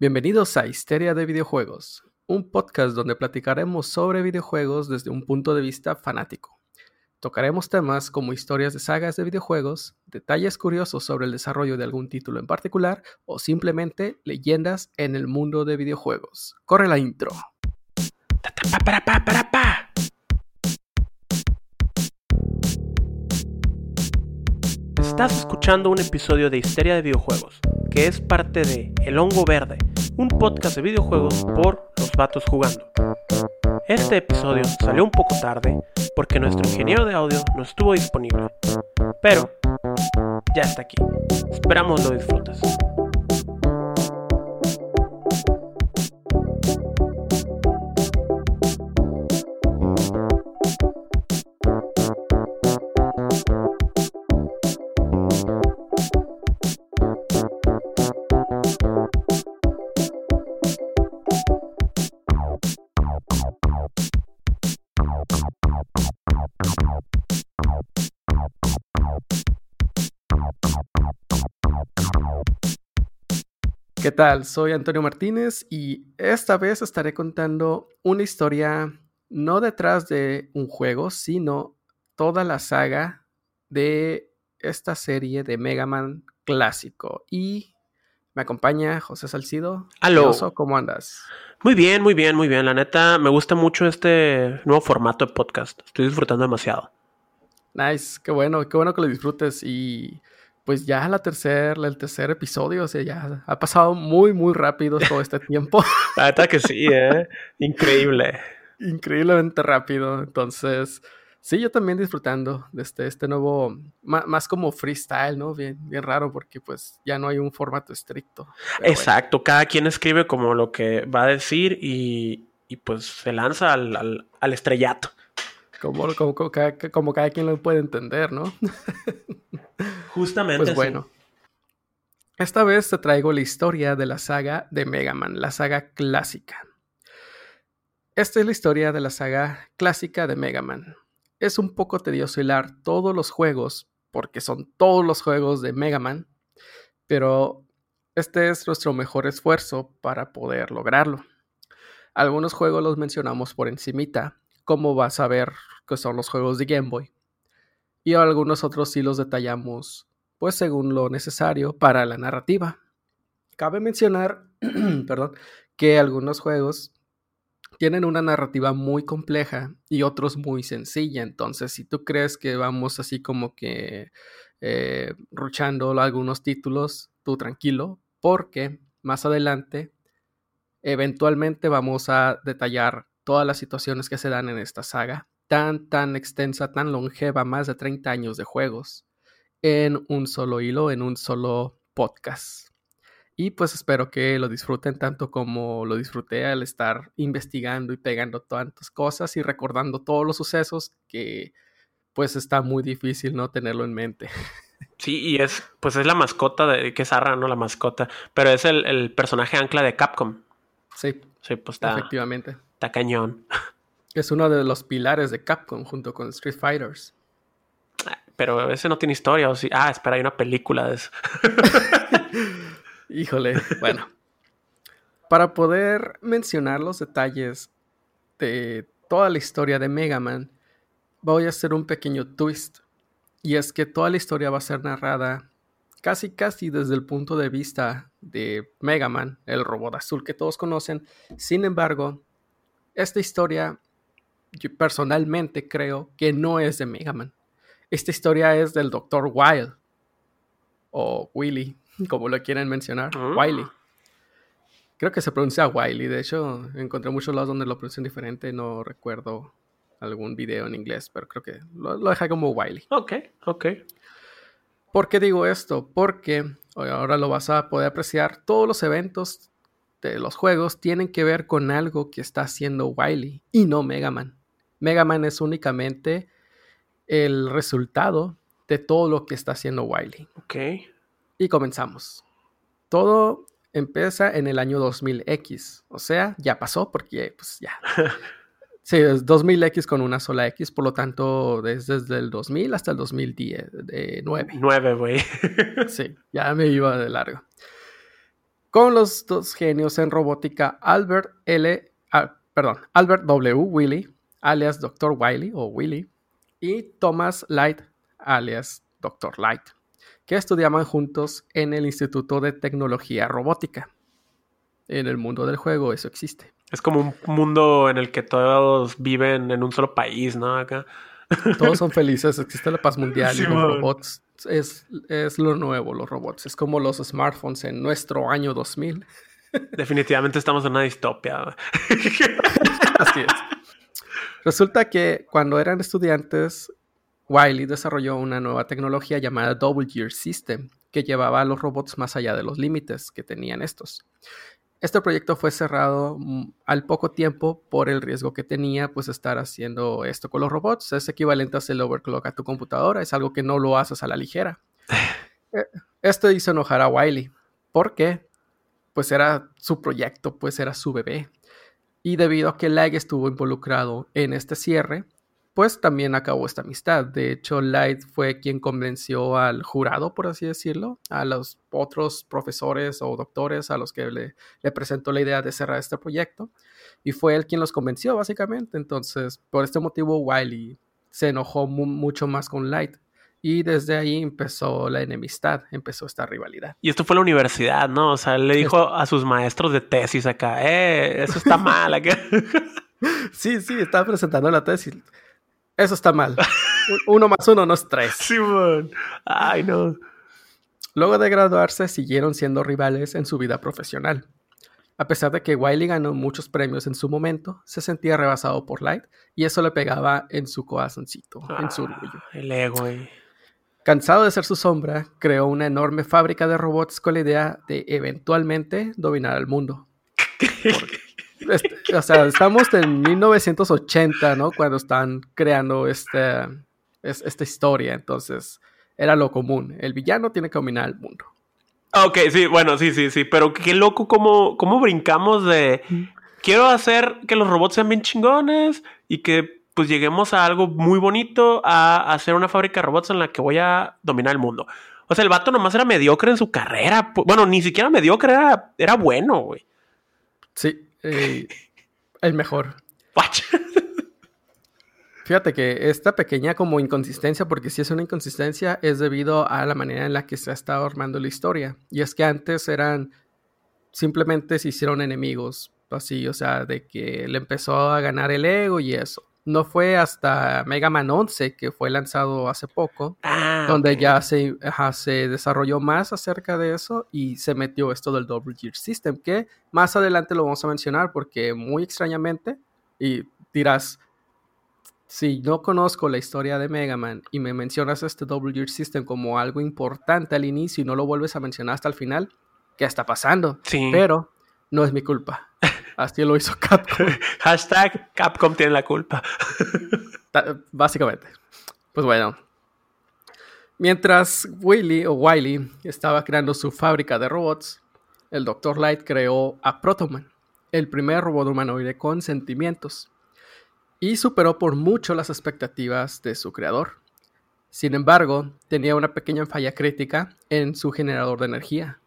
Bienvenidos a Histeria de Videojuegos, un podcast donde platicaremos sobre videojuegos desde un punto de vista fanático. Tocaremos temas como historias de sagas de videojuegos, detalles curiosos sobre el desarrollo de algún título en particular o simplemente leyendas en el mundo de videojuegos. Corre la intro. Estás escuchando un episodio de Histeria de Videojuegos, que es parte de El Hongo Verde, un podcast de videojuegos por los vatos jugando. Este episodio salió un poco tarde porque nuestro ingeniero de audio no estuvo disponible, pero ya está aquí. Esperamos lo disfrutes. ¿Qué tal? Soy Antonio Martínez y esta vez estaré contando una historia no detrás de un juego, sino toda la saga de esta serie de Mega Man clásico. Y me acompaña José Salcido. Aló. ¿Cómo andas? Muy bien, muy bien, muy bien. La neta, me gusta mucho este nuevo formato de podcast. Estoy disfrutando demasiado. Nice, qué bueno, qué bueno que lo disfrutes y pues ya la tercer, el tercer episodio, o sea, ya ha pasado muy, muy rápido todo este tiempo. La que sí, ¿eh? Increíble. Increíblemente rápido. Entonces, sí, yo también disfrutando de este, este nuevo, ma- más, como freestyle, ¿no? Bien, bien raro porque pues ya no hay un formato estricto. Exacto, cada quien escribe como lo que va a decir y, y pues se lanza al, al- al estrellato. como, como, como cada, como cada quien lo puede entender, ¿no? Justamente. Pues sí. bueno. Esta vez te traigo la historia de la saga de Mega Man, la saga clásica. Esta es la historia de la saga clásica de Mega Man. Es un poco tedioso hilar todos los juegos, porque son todos los juegos de Mega Man, pero este es nuestro mejor esfuerzo para poder lograrlo. Algunos juegos los mencionamos por encimita, como vas a ver que son los juegos de Game Boy y algunos otros sí los detallamos, pues según lo necesario para la narrativa. Cabe mencionar, perdón, que algunos juegos tienen una narrativa muy compleja y otros muy sencilla. Entonces, si tú crees que vamos así como que eh, ruchando algunos títulos, tú tranquilo, porque más adelante, eventualmente vamos a detallar todas las situaciones que se dan en esta saga tan, tan extensa, tan longeva, más de 30 años de juegos, en un solo hilo, en un solo podcast. Y pues espero que lo disfruten tanto como lo disfruté al estar investigando y pegando tantas cosas y recordando todos los sucesos que pues está muy difícil no tenerlo en mente. Sí, y es, pues es la mascota de que es Arra, no la mascota, pero es el, el personaje ancla de Capcom. Sí, Sí, pues está, efectivamente. está cañón. Es uno de los pilares de Capcom junto con Street Fighters. Pero ese no tiene historia, o sí. Ah, espera, hay una película de eso. Híjole, bueno. Para poder mencionar los detalles de toda la historia de Mega Man, voy a hacer un pequeño twist. Y es que toda la historia va a ser narrada casi casi desde el punto de vista de Mega Man, el robot azul que todos conocen. Sin embargo, esta historia yo personalmente creo que no es de Mega Man. Esta historia es del Dr. Wild o Willy, como lo quieren mencionar, Mm. Wiley. Creo que se pronuncia Wiley, de hecho encontré muchos lados donde lo pronuncian diferente, no recuerdo algún video en inglés, pero creo que lo, lo dejé como Wiley. Ok, ok. ¿Por qué digo esto? Porque ahora lo vas a poder apreciar, todos los eventos de los juegos tienen que ver con algo que está haciendo Wiley y no Mega Man. Mega Man es únicamente el resultado de todo lo que está haciendo Wiley. Ok. Y comenzamos. Todo empieza en el año 2000X. O sea, ya pasó porque pues ya. Sí, es 2000X con una sola X, por lo tanto, desde, desde el 2000 hasta el 2010, de 9. Nueve, güey. Sí, ya me iba de largo. con los dos genios en robótica Albert L. ah, perdón, Albert W. Willy, alias Dr. Wiley o Willy, y Thomas Light, alias Dr. Light, que estudiaban juntos en el Instituto de Tecnología Robótica. En el mundo del juego eso existe. Es como un mundo en el que todos viven en un solo país, ¿no? Acá. Todos son felices, existe la paz mundial Sí, y los man. robots es, es lo nuevo, los robots. Es como los smartphones en nuestro año 2000. Definitivamente estamos en una distopia. Así es. Resulta que cuando eran estudiantes, Wiley desarrolló una nueva tecnología llamada Double Gear System, que llevaba a los robots más allá de los límites que tenían estos. Este proyecto fue cerrado mm, al poco tiempo por el riesgo que tenía pues estar haciendo esto con los robots. Es equivalente a hacer el overclock a tu computadora, es algo que no lo haces a la ligera. Eh, Esto hizo enojar a Wiley. ¿Por qué? Pues era su proyecto, pues era su bebé. Y debido a que Light estuvo involucrado en este cierre, pues también acabó esta amistad. De hecho, Light fue quien convenció al jurado, por así decirlo, a los otros profesores o doctores a los que le, presentó la idea de cerrar este proyecto. Y fue él quien los convenció, básicamente. Entonces, por este motivo, Wiley se enojó mu- mucho más con Light. Y desde ahí empezó la enemistad, empezó esta rivalidad. Y esto fue la universidad, ¿no? O sea, él le dijo a sus maestros de tesis acá, eh, eso está mal acá. Sí, sí, estaba presentando la tesis. Eso está mal. Uno más uno no es tres. Simón. Ay, no. Luego de graduarse, siguieron siendo rivales en su vida profesional. A pesar de que Wiley ganó muchos premios en su momento, se sentía rebasado por Light y eso le pegaba en su corazoncito, en su orgullo. Ah, el ego, güey. Cansado de ser su sombra, creó una enorme fábrica de robots con la idea de eventualmente dominar el mundo. Este, o sea, estamos en 1980, ¿no? Cuando están creando este, es- esta historia. Entonces, era lo común. El villano tiene que dominar el mundo. Ok, sí, bueno, sí, sí, sí. Pero qué loco cómo, cómo brincamos de quiero hacer que los robots sean bien chingones y que pues lleguemos a algo muy bonito a hacer una fábrica de robots en la que voy a dominar el mundo. O sea, el vato nomás era mediocre en su carrera. Bueno, ni siquiera mediocre, era, era bueno, güey. Sí, eh, el mejor. Fíjate que esta pequeña como inconsistencia, porque si es una inconsistencia, es debido a la manera en la que se ha estado armando la historia. Y es que antes eran, simplemente se hicieron enemigos, así, o sea, de que le empezó a ganar el ego y eso. No fue hasta Mega Man 11, que fue lanzado hace poco, Ah, donde ya se, ajá, se desarrolló más acerca de eso y se metió esto del Double Gear System, que más adelante lo vamos a mencionar porque muy extrañamente, y dirás, si no conozco la historia de Mega Man y me mencionas este Double Gear System como algo importante al inicio y no lo vuelves a mencionar hasta el final, ¿qué está pasando? Sí. Pero no es mi culpa. Así lo hizo Capcom. Hashtag Capcom tiene la culpa. Básicamente. Pues bueno. Mientras Willy o Wiley estaba creando su fábrica de robots, el Dr. Light creó a Protoman, el primer robot humanoide con sentimientos, y superó por mucho las expectativas de su creador. Sin embargo, tenía una pequeña falla crítica en su generador de energía.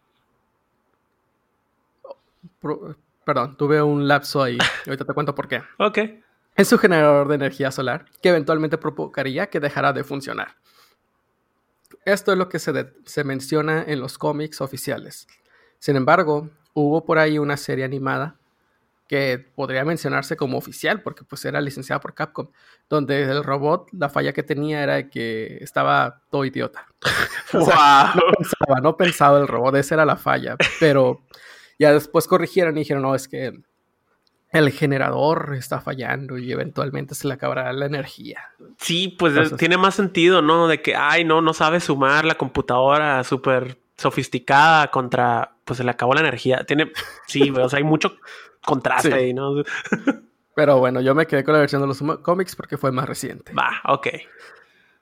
Pro- perdón, tuve un lapso ahí. Ahorita te cuento por qué Ok. en su generador de energía solar, que eventualmente provocaría que dejara de funcionar. Esto es lo que se, se menciona en los cómics oficiales. Sin embargo, hubo por ahí una serie animada que podría mencionarse como oficial, porque pues era licenciada por Capcom, donde el robot, la falla que tenía era que estaba todo idiota. O sea, Wow. pensaba, no pensaba el robot, esa era la falla. Pero ya después corrigieron y dijeron, no, es que el generador está fallando y eventualmente se le acabará la energía. Sí, pues Entonces- tiene más sentido, ¿no? De que, ay, no, no sabe sumar la computadora súper sofisticada contra, pues se le acabó la energía. Tiene, sí, o sea, hay mucho contraste Sí. ahí, ¿no? Pero bueno, yo me quedé con la versión de los cómics porque fue más reciente. Va, ok.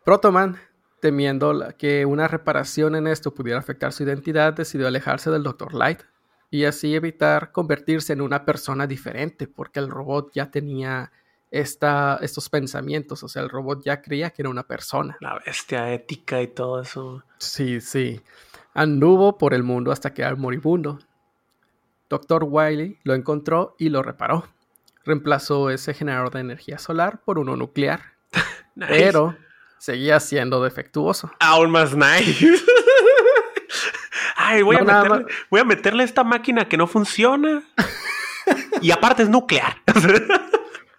Protoman, temiendo que una reparación en esto pudiera afectar su identidad, decidió alejarse del Dr. Light y así evitar convertirse en una persona diferente, porque el robot ya tenía esta, estos pensamientos, o sea, el robot ya creía que era una persona. La bestia ética y todo eso. Sí, sí. Anduvo por el mundo hasta quedar moribundo. Dr. Wily lo encontró y lo reparó. Reemplazó ese generador de energía solar por uno nuclear. Nice. Pero seguía siendo defectuoso. Aún más nice. Ay, voy, No, a meterle, voy a meterle esta máquina que no funciona. y aparte es nuclear.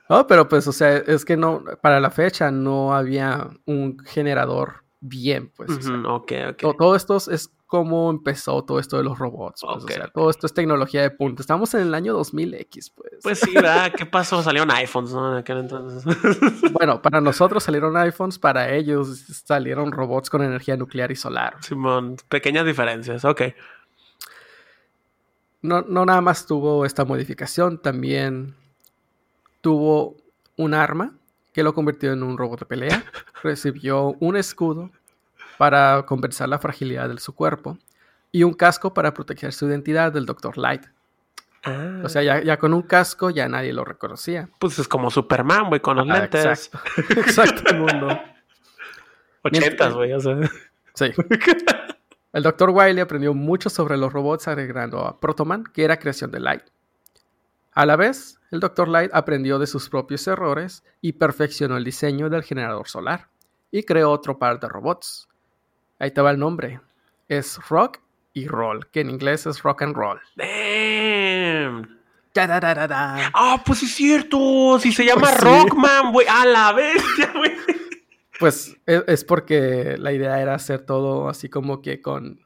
No, pero pues, o sea, es que no, para la fecha no había un generador bien, pues. o sea, ok. to- todo esto es como empezó todo esto de los robots. Pues. O sea, todo esto es tecnología de punta. Estamos en el año 2000X, pues. Pues sí, ¿verdad? ¿Qué pasó? Salieron iPhones, ¿no? En aquel entonces. Bueno, para nosotros salieron iPhones, para ellos salieron robots con energía nuclear y solar. Simón, pequeñas diferencias, ok. No, no nada más tuvo esta modificación, también tuvo un arma que lo convirtió en un robot de pelea. Recibió un escudo para compensar la fragilidad de su cuerpo y un casco para proteger su identidad del Dr. Light. Ah, O sea, ya, ya con un casco ya nadie lo reconocía. pues es como Superman, güey, con los Ah, lentes. exacto. Exacto, el mundo. Ochentas, güey, o sea. Sí. El Dr. Wiley aprendió mucho sobre los robots agregando a Protoman, que era creación de Light. A la vez, el Dr. Light aprendió de sus propios errores y perfeccionó el diseño del generador solar y creó otro par de robots. Ahí va el nombre. Es Rock y Roll, que en inglés es Rock and Roll. Damn. Ta-da-da-da-da. Ah, pues es cierto. Si se llama Pues sí. Rockman, güey. A la bestia, güey. Pues e- es porque la idea era hacer todo así como que con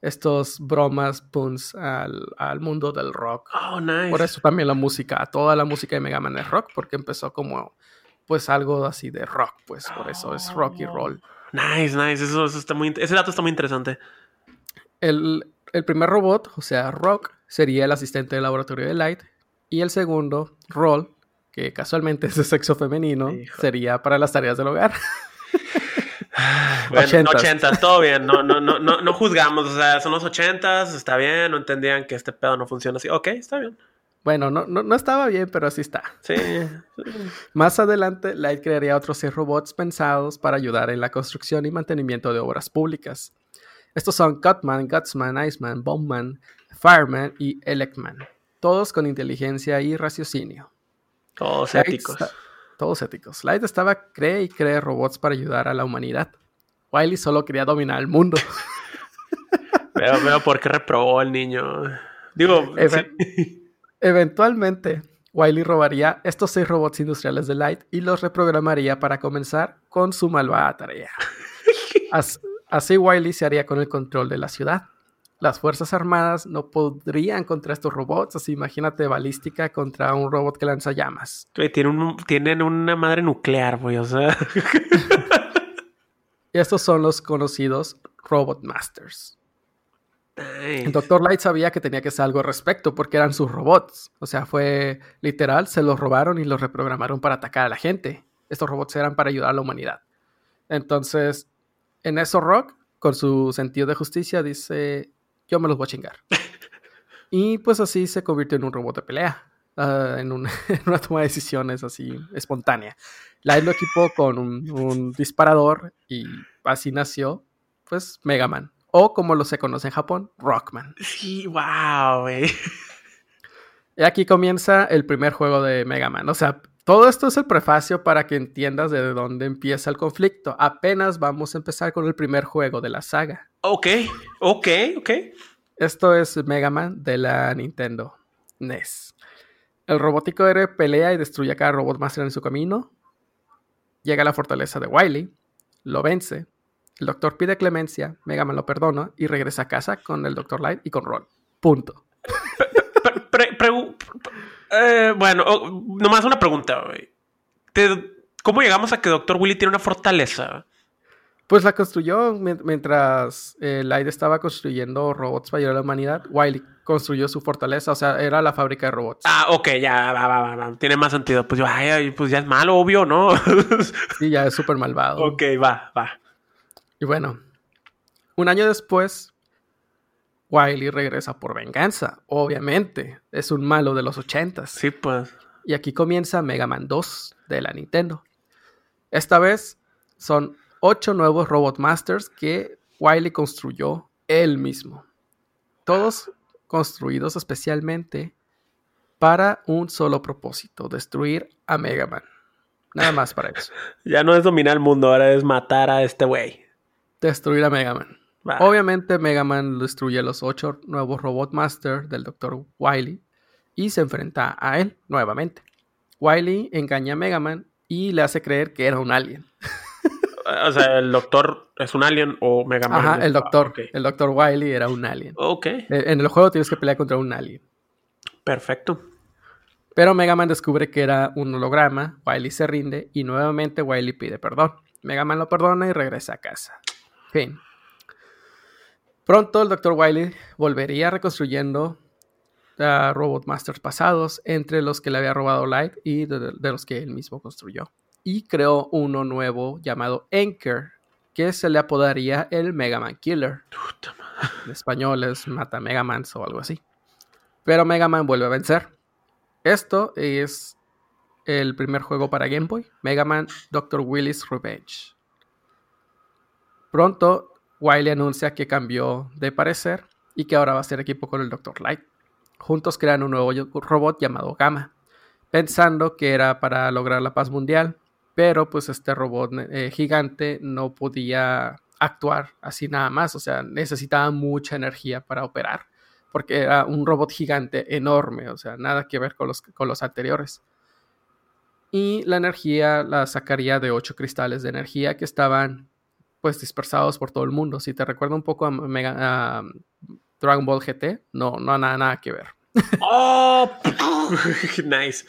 estos bromas, puns al, al mundo del rock. Oh, nice. Por eso también la música, toda la música de Mega Man es rock, porque empezó como pues algo así de rock, pues por eso es rock y roll. Nice, nice. Eso, eso está muy, ese dato está muy interesante. El, el primer robot, o sea, Rock, sería el asistente del laboratorio de Light, y el segundo, Roll, que casualmente es de sexo femenino, Hijo. sería para las tareas del hogar. Bueno, Ochentas. ochentas, todo bien. No, no, no, no, no juzgamos. O sea, son los ochentas, está bien. No entendían que este pedo no funciona así. Ok, está bien. Bueno, no, no, no estaba bien, pero así está. Sí. Más adelante, Light crearía otros seis robots pensados para ayudar en la construcción y mantenimiento de obras públicas. Estos son Cutman, Gutsman, Iceman, Bombman, Fireman y Electman, todos con inteligencia y raciocinio. Todos Light éticos. todos éticos. Light estaba cree y cree robots para ayudar a la humanidad. Wiley solo quería dominar el mundo. Veo, veo por qué reprobó el niño. Digo, sí. Eventualmente, Wiley robaría estos seis robots industriales de Light y los reprogramaría para comenzar con su malvada tarea. As- Así Wiley se haría con el control de la ciudad. Las Fuerzas Armadas no podrían contra estos robots, así imagínate balística contra un robot que lanza llamas. Tienen, un- tienen una madre nuclear, güey. O sea. Y estos son los conocidos Robot Masters. Nice. El Dr. Light sabía que tenía que hacer algo al respecto porque eran sus robots. O sea, fue literal, se los robaron y los reprogramaron para atacar a la gente. Estos robots eran para ayudar a la humanidad. Entonces, en eso Rock, con su sentido de justicia, dice, yo me los voy a chingar. y pues así se convirtió en un robot de pelea. ah, en, un- en una toma de decisiones así espontánea. Light lo equipó con un, un disparador y así nació, pues, Mega Man. O como lo se conoce en Japón, Rockman. Sí, wow, güey. Y aquí comienza el primer juego de Mega Man. O sea, todo esto es el prefacio para que entiendas de dónde empieza el conflicto. Apenas vamos a empezar con el primer juego de la saga. Ok, ok, ok. Esto es Mega Man de la Nintendo NES. El robótico héroe pelea y destruye a cada robot master en su camino. Llega a la fortaleza de Wily, lo vence. El doctor pide clemencia, Mega Man lo perdona y regresa a casa con el Dr. Light y con Roll. Punto. Pre- pre- pregu- eh, bueno, oh, nomás una pregunta. Te- ¿Cómo llegamos a que Doctor Willy tiene una fortaleza? Pues la construyó mien- mientras eh, Light estaba construyendo robots para ayudar a la humanidad. Wily construyó su fortaleza, o sea, era la fábrica de robots. Ah, ok, ya, va, va, va, va. Tiene más sentido. Pues yo, ay, pues ya es malo, obvio, ¿no? Sí, ya es súper malvado. ok, va, va. Y bueno, un año después, Wily regresa por venganza, obviamente. Es un malo de los ochentas. Sí, pues. Y aquí comienza Mega Man 2 de la Nintendo. Esta vez son ocho nuevos Robot Masters que Wily construyó él mismo. Todos construidos especialmente para un solo propósito, destruir a Mega Man. Nada más para eso. ya no es dominar el mundo, ahora es matar a este güey. Destruir a Mega Man. Obviamente Mega Man destruye a los ocho nuevos Robot Master del Dr. Wily y se enfrenta a él nuevamente. Wily engaña a Mega Man y le hace creer que era un alien. o sea, el doctor es un alien o Mega Man. Ajá, el doctor. El doctor Wily era un alien. Ok. E, en el juego tienes que pelear contra un alien. Perfecto. Pero Mega Man descubre que era un holograma, Wily se rinde y nuevamente Wily pide perdón. Mega Man lo perdona y regresa a casa. Fin. Pronto el Dr. Wily volvería reconstruyendo a Robot Masters pasados, entre los que le había robado Light y de, los que él mismo construyó. Y creó uno nuevo llamado Anchor, que se le apodaría el Mega Man Killer. En español es Mata Mega Man o algo así. Pero Mega Man vuelve a vencer. Esto es el primer juego para Game Boy, Mega Man Dr. Willy's Revenge. Pronto, Wily anuncia que cambió de parecer y que ahora va a ser equipo con el Dr. Light. Juntos crean un nuevo robot llamado Gamma, pensando que era para lograr la paz mundial, pero pues este robot eh, gigante no podía actuar así nada más, o sea, necesitaba mucha energía para operar, porque era un robot gigante enorme, o sea, nada que ver con los, con los anteriores. Y la energía la sacaría de ocho cristales de energía que estaban pues dispersados por todo el mundo. Si te recuerda un poco a, Mega, Dragon Ball GT, no, no nada, nada que ver. ¡Oh! nice.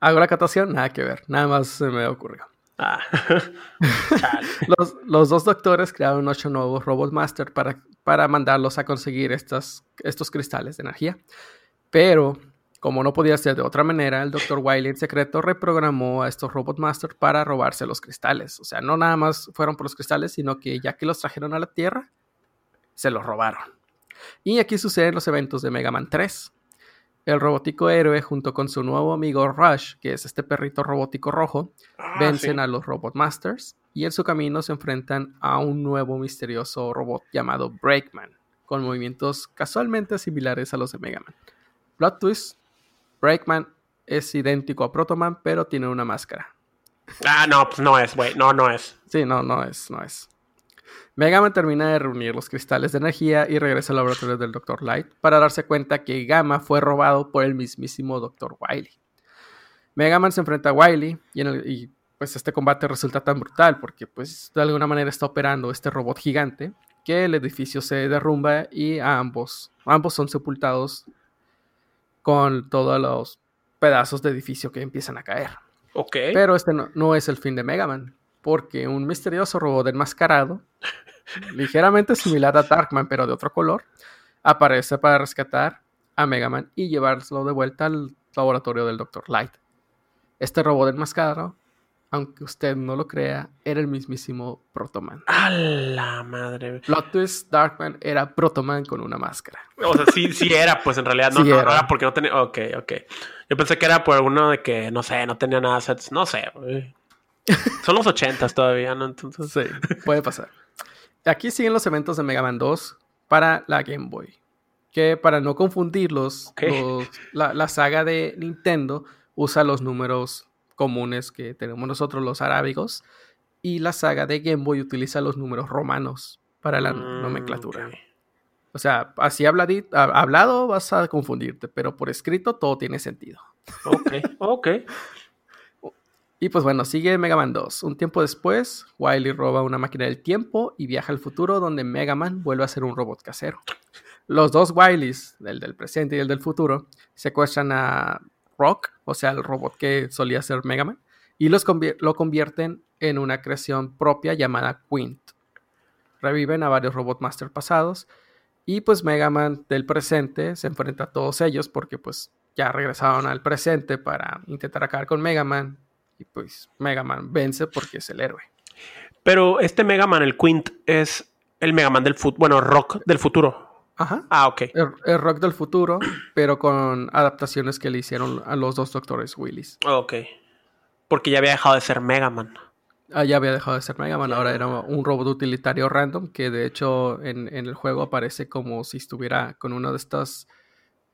Hago la catación, nada que ver. Nada más se me ocurrió. Ah. los, dos doctores crearon ocho nuevos Robot Master para, para mandarlos a conseguir estas, estos cristales de energía. Pero, como no podía ser de otra manera, el Dr. Wily en secreto reprogramó a estos Robot Master para robarse los cristales. O sea, no nada más fueron por los cristales, sino que ya que los trajeron a la Tierra, se los robaron. Y aquí suceden los eventos de Mega Man 3. El robótico héroe, junto con su nuevo amigo Rush, que es este perrito robótico rojo, ah, vencen a los Robot Masters y en su camino se enfrentan a un nuevo misterioso robot llamado Breakman, con movimientos casualmente similares a los de Mega Man. Plot twist: Breakman es idéntico a Protoman, pero tiene una máscara. Ah, no, pues no es, güey. No, no es. Sí, no, no es, no es. Mega termina de reunir los cristales de energía y regresa al laboratorio del Dr. Light para darse cuenta que Gamma fue robado por el mismísimo Dr. Wily. Mega se enfrenta a Wily y, pues este combate resulta tan brutal porque pues de alguna manera está operando este robot gigante que el edificio se derrumba y ambos, ambos son sepultados con todos los pedazos de edificio que empiezan a caer. Ok. Pero este no, no es el fin de Mega Man porque un misterioso robot enmascarado, ligeramente similar a Darkman pero de otro color, aparece para rescatar a Mega Man y llevarlo de vuelta al laboratorio del Dr. Light. Este robot enmascarado, aunque usted no lo crea, era el mismísimo Protoman. ¡A la madre! Plot twist, Darkman era Protoman con una máscara. O sea, sí, sí era, pues en realidad no, era. porque no tenía... Ok, ok. Yo pensé que era por alguno de que, no sé, no tenía nada sets. No sé, son los ochentas todavía, ¿no? Entonces... Sí, puede pasar. Aquí siguen los eventos de Mega Man 2 para la Game Boy. Que para no confundirlos, la, saga de Nintendo usa los números comunes que tenemos nosotros, los arábigos. Y la saga de Game Boy utiliza los números romanos para la mm, nomenclatura. O sea, así hablado vas a confundirte, pero por escrito todo tiene sentido. Ok, ok. Y pues bueno, sigue Mega Man 2. Un tiempo después, Wily roba una máquina del tiempo y viaja al futuro donde Mega Man vuelve a ser un robot casero. Los dos Wilys, el del presente y el del futuro, secuestran a Rock, o sea, el robot que solía ser Mega Man, y los lo convierten en una creación propia llamada Quint. Reviven a varios Robot Master pasados y pues Mega Man del presente se enfrenta a todos ellos porque pues ya regresaron al presente para intentar acabar con Mega Man y pues Mega Man vence porque es el héroe. Pero este Mega Man, el Quint, es el Mega Man del futuro, bueno, rock del futuro. Ajá. Ah, ok. El, rock del futuro, pero con adaptaciones que le hicieron a los dos doctores Willis. Ok. Porque ya había dejado de ser Mega Man. Ah, ya había dejado de ser Mega Man, ahora era un robot utilitario random que de hecho en, en el juego aparece como si estuviera con uno de estas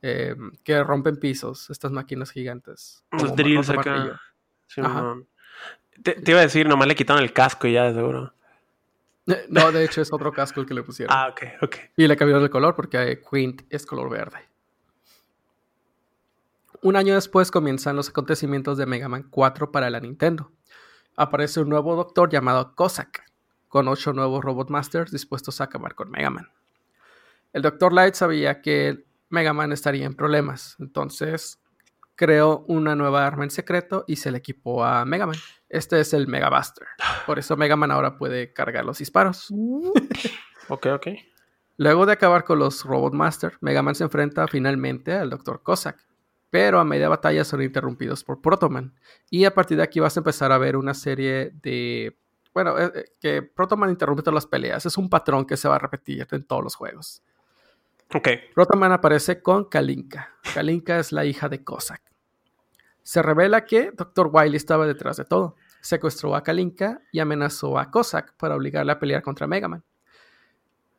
eh, que rompen pisos, estas máquinas gigantes. Los drills acá. te, te, iba a decir, nomás le quitaron el casco y ya, de seguro. No, de hecho es otro casco el que le pusieron. Ah, ok, ok. Y le cambiaron el color porque Quint es color verde. Un año después comienzan los acontecimientos de Mega Man 4 para la Nintendo. Aparece un nuevo doctor llamado Cossack, con ocho nuevos Robot Masters dispuestos a acabar con Mega Man. El Dr. Light sabía que Mega Man estaría en problemas, entonces creó una nueva arma en secreto y se le equipó a Mega Man. Este es el Mega Buster. Por eso Mega Man ahora puede cargar los disparos. ok, ok. Luego de acabar con los Robot Master, Mega Man se enfrenta finalmente al Dr. Cossack, pero a media batalla son interrumpidos por Protoman. Y a partir de aquí vas a empezar a ver una serie de... Bueno, eh, eh, que Protoman interrumpe todas las peleas. Es un patrón que se va a repetir en todos los juegos. Ok. Protoman aparece con Kalinka. Kalinka es la hija de Cossack. Se revela que Dr. Wily estaba detrás de todo. Secuestró a Kalinka y amenazó a Cossack para obligarle a pelear contra Mega Man.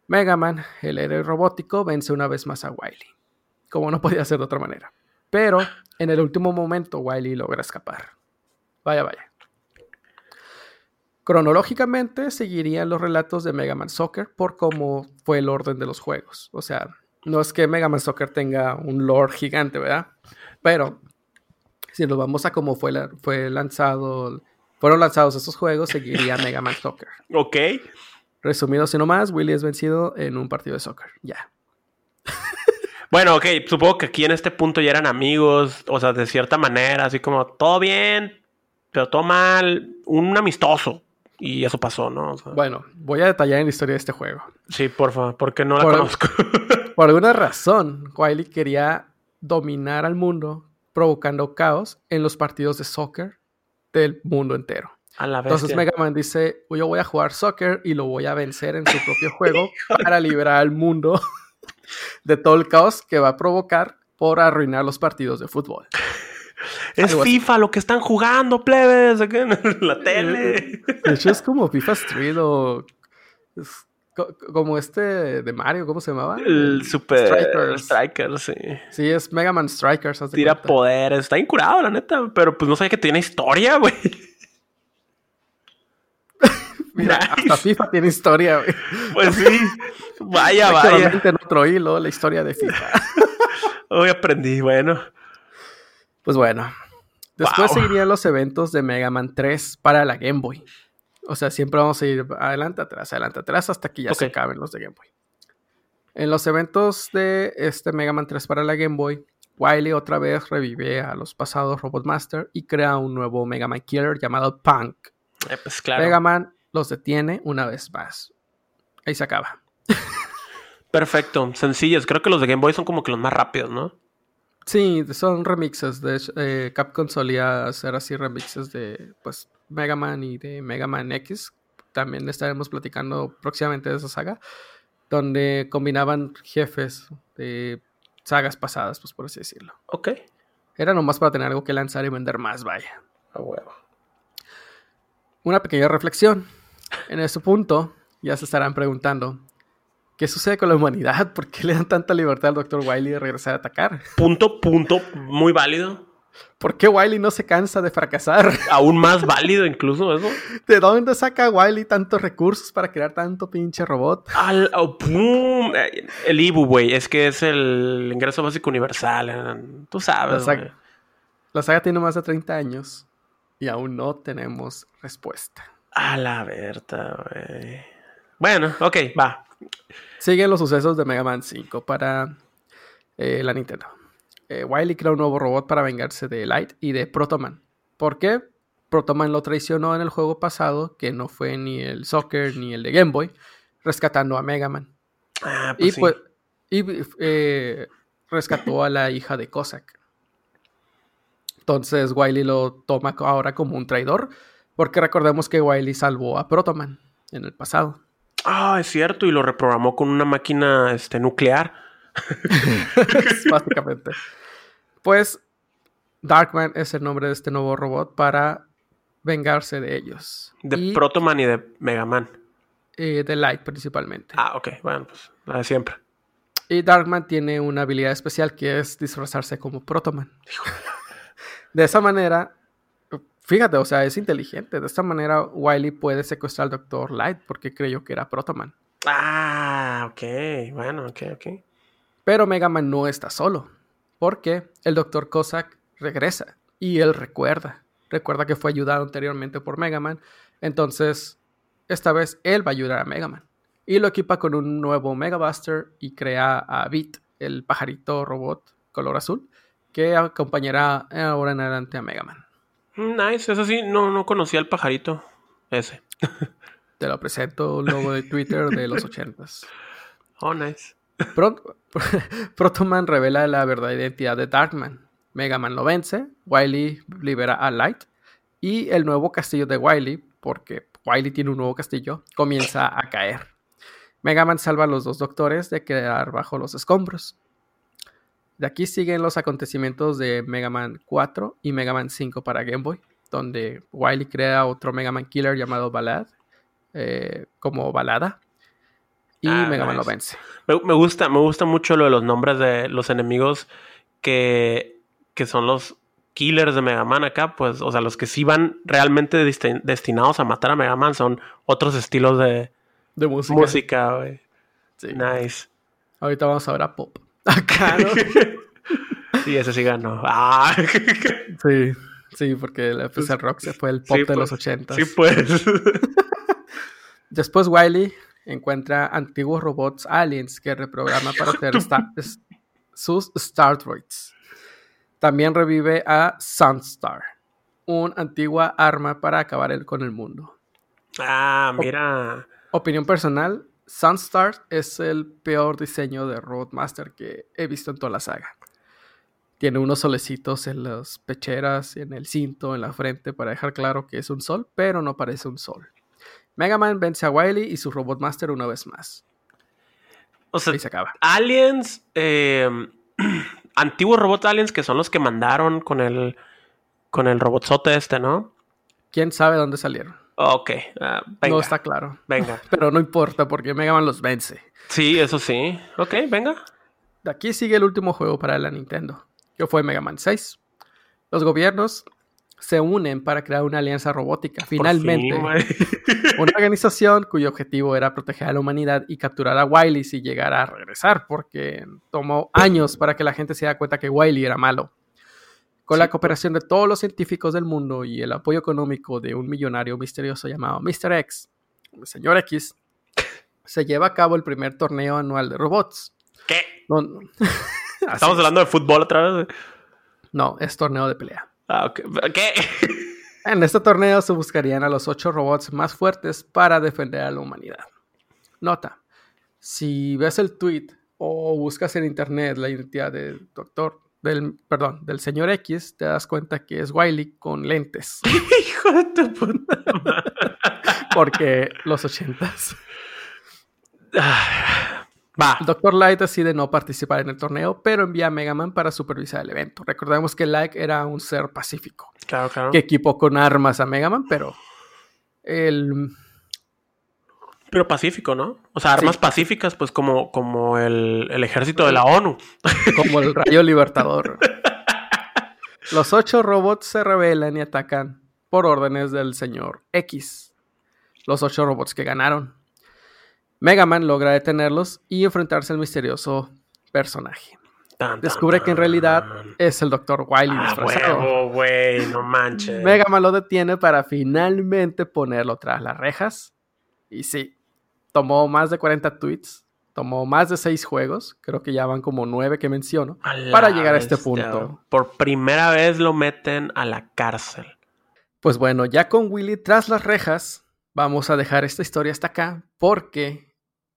Mega Man, el héroe robótico, vence una vez más a Wily, como no podía ser de otra manera. Pero en el último momento Wily logra escapar. Vaya, vaya. Cronológicamente seguirían los relatos de Mega Man Soccer por cómo fue el orden de los juegos. O sea, no es que Mega Man Soccer tenga un lore gigante, ¿verdad? Pero si nos vamos a cómo fue, fue lanzado, fueron lanzados estos juegos, seguiría Mega Man Soccer. Ok. Resumido así nomás, Willy es vencido en un partido de soccer. Ya. Bueno, ok, supongo que aquí en este punto ya eran amigos, o sea, de cierta manera, así como todo bien, pero todo mal, un amistoso. Y eso pasó, ¿no? bueno, voy a detallar en la historia de este juego. Sí, por favor, porque no la conozco. por alguna razón, Wiley quería dominar al mundo provocando caos en los partidos de soccer del mundo entero. A la Entonces Mega Man dice, yo voy a jugar soccer y lo voy a vencer en su propio juego para liberar al mundo de todo el caos que va a provocar por arruinar los partidos de fútbol. Es FIFA lo que están jugando, plebes, en la tele. De hecho, es como FIFA Street o como este de Mario, ¿cómo se llamaba? El Super Strikers. Strikers, sí. Sí, es Mega Man Strikers. Tira poder, está incurado, la neta, pero pues no sabía que tiene historia, güey. Mira, hasta FIFA tiene historia, güey. Pues sí, vaya, vaya. en otro hilo la historia de FIFA. Hoy aprendí, bueno. Pues bueno. Después seguirían los eventos de Mega Man 3 para la Game Boy. O sea, siempre vamos a ir adelante, atrás, adelante, atrás, hasta que ya se acaben los de Game Boy. En los eventos de este Mega Man 3 para la Game Boy, Wily otra vez revive a los pasados Robot Master y crea un nuevo Mega Man Killer llamado Punk. Eh, pues claro. Mega Man los detiene una vez más. Ahí se acaba. Perfecto, sencillos. Creo que los de Game Boy son como que los más rápidos, ¿no? Sí, son remixes. De eh, Capcom solía hacer así remixes de pues Mega Man y de Mega Man X. También estaremos platicando próximamente de esa saga. Donde combinaban jefes de sagas pasadas, pues por así decirlo. Ok. Era nomás para tener algo que lanzar y vender más, vaya. A huevo. Una pequeña reflexión. En este punto, ya se estarán preguntando: ¿Qué sucede con la humanidad? ¿Por qué le dan tanta libertad al Dr. Wily de regresar a atacar? Punto, punto, muy válido. ¿Por qué Wily no se cansa de fracasar? Aún más válido incluso eso. ¿De dónde saca Wily tantos recursos para crear tanto pinche robot? Al, oh, El Ibu, güey, es que es el ingreso básico universal. Eh, tú sabes. La saga, la saga tiene más de 30 años y aún no tenemos respuesta. A la verdad, güey. Bueno, ok, va. Siguen los sucesos de Mega Man 5 para eh, la Nintendo. Eh, Wily crea un nuevo robot para vengarse de Light y de Protoman. ¿Por qué? Protoman lo traicionó en el juego pasado, que no fue ni el Soccer ni el de Game Boy, rescatando a Mega Man. Ah, pues y pues, y, eh, rescató a la hija de Cossack. Entonces Wily lo toma ahora como un traidor, porque recordemos que Wily salvó a Protoman en el pasado. Ah, es cierto, y lo reprogramó con una máquina este, nuclear. Básicamente. Pues Darkman es el nombre de este nuevo robot para vengarse de ellos. De Y, Protoman y de Mega Man. eh, de Light principalmente. Ah, ok. Bueno, pues la de siempre. Y Darkman tiene una habilidad especial que es disfrazarse como Protoman. De esa manera, fíjate, o sea, es inteligente. De esta manera, Wily puede secuestrar al Dr. Light porque creyó que era Protoman. Ah, ok. Bueno, ok, ok. Pero Mega Man no está solo, porque el Dr. Cossack regresa y él recuerda. Recuerda que fue ayudado anteriormente por Mega Man. Entonces, esta vez él va a ayudar a Mega Man. Y lo equipa con un nuevo Mega Buster y crea a Beat, el pajarito robot color azul, que acompañará ahora en adelante a Mega Man. Nice, eso sí, no, no conocía al pajarito ese. Te lo presento, logo de Twitter de los ochentas. Oh, nice. Pro- Protoman revela la verdadera identidad de Darkman. Mega Man lo vence, Wily libera a Light y el nuevo castillo de Wily, porque Wily tiene un nuevo castillo, comienza a caer. Mega Man salva a los dos doctores de quedar bajo los escombros. De aquí siguen los acontecimientos de Mega Man 4 y Mega Man 5 para Game Boy, donde Wily crea otro Mega Man Killer llamado Balad, eh, como balada, y Ah, Mega Man lo vence. Me, me gusta, me gusta mucho lo de los nombres de los enemigos que, que son los killers de Mega Man acá, pues, o sea, los que sí van realmente desti- destinados a matar a Mega Man son otros estilos de De música. música. Sí. Nice. Ahorita vamos a ver a Pop. Acá, ¿no? Sí, ese sí ganó. Ah. sí, sí, porque la- pues, el rock se fue el pop Sí, de los pues. 80. Sí, pues. Después Wily encuentra antiguos robots aliens que reprograma para hacer sta- sus Star Droids. También revive a Sunstar, una antigua arma para acabar el- con el mundo. Ah, mira. Opinión personal, Sunstar es el peor diseño de Roadmaster que he visto en toda la saga. Tiene unos solecitos en las pecheras, en el cinto, en la frente para dejar claro que es un sol, pero no parece un sol. Mega Man vence a Wily y su Robot Master una vez más. O sea, Ahí se acaba. aliens, eh, antiguos robots aliens que son los que mandaron con el con el robotzote este, ¿no? ¿Quién sabe dónde salieron? Ok, ah, venga, No está claro. venga. Pero no importa porque Mega Man los vence. Sí, eso sí. Ok, venga. De aquí sigue el último juego para la Nintendo, que fue Mega Man 6. Los gobiernos se unen para crear una alianza robótica. Finalmente, fin, una organización cuyo objetivo era proteger a la humanidad y capturar a Wily si llegara a regresar, porque tomó años para que la gente se diera cuenta que Wily era malo. Con la cooperación de todos los científicos del mundo y el apoyo económico de un millonario misterioso llamado Mr. X, el señor X, se lleva a cabo el primer torneo anual de robots. ¿Qué? No, no. Así ¿Estamos es. hablando de fútbol otra vez? No, es torneo de pelea. Ah, ok. ¿Qué? En este torneo se buscarían a los ocho robots más fuertes para defender a la humanidad. Nota, si ves el tweet o buscas en internet la identidad del doctor, del, perdón, del señor X, te das cuenta que es Wiley con lentes, Hijo de tu puta madre. porque los ochentas. Va. El Dr. Light decide no participar en el torneo, pero envía a Mega Man para supervisar el evento. Recordemos que Light era un ser pacífico, Claro, claro. que equipó con armas a Mega Man, pero el Pero pacífico, ¿no? O sea, armas pacíficas, pues como, como el, el ejército de la ONU. como el rayo libertador. Los ocho robots se rebelan y atacan por órdenes del señor X. Los ocho robots que ganaron. Mega Man logra detenerlos y enfrentarse al misterioso personaje. Tan, tan, Descubre que en realidad es el Dr. Wily Ah, huevo, güey, no manches. Mega Man lo detiene para finalmente ponerlo tras las rejas. Y sí, tomó más de 40 tweets, tomó más de 6 juegos, creo que ya van como 9 que menciono, para llegar a este bestia, punto. Por primera vez lo meten a la cárcel. Pues bueno, ya con Willy tras las rejas, vamos a dejar esta historia hasta acá porque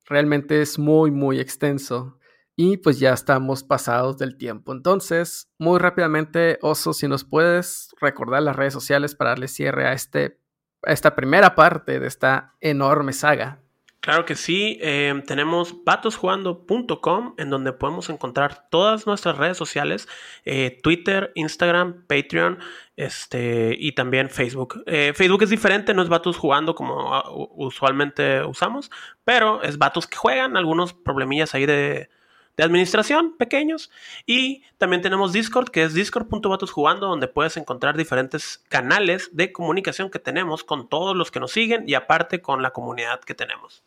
realmente es muy, muy extenso y pues ya estamos pasados del tiempo. Entonces, muy rápidamente, Oso, si nos puedes recordar las redes sociales para darle cierre a, este, a esta primera parte de esta enorme saga. Claro que sí, em, tenemos vatosjugando.com en donde podemos encontrar todas nuestras redes sociales, eh, Twitter, Instagram, Patreon este, y también Facebook. Eh, Facebook es diferente, no es Vatos jugando como ah, usualmente usamos, pero es Vatos que juegan, algunos problemillas ahí de, de administración pequeños. Y también tenemos Discord, que es discord.vatosjugando, donde puedes encontrar diferentes canales de comunicación que tenemos con todos los que nos siguen y aparte con la comunidad que tenemos.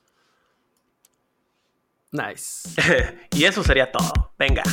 Nice. y eso sería todo. Venga.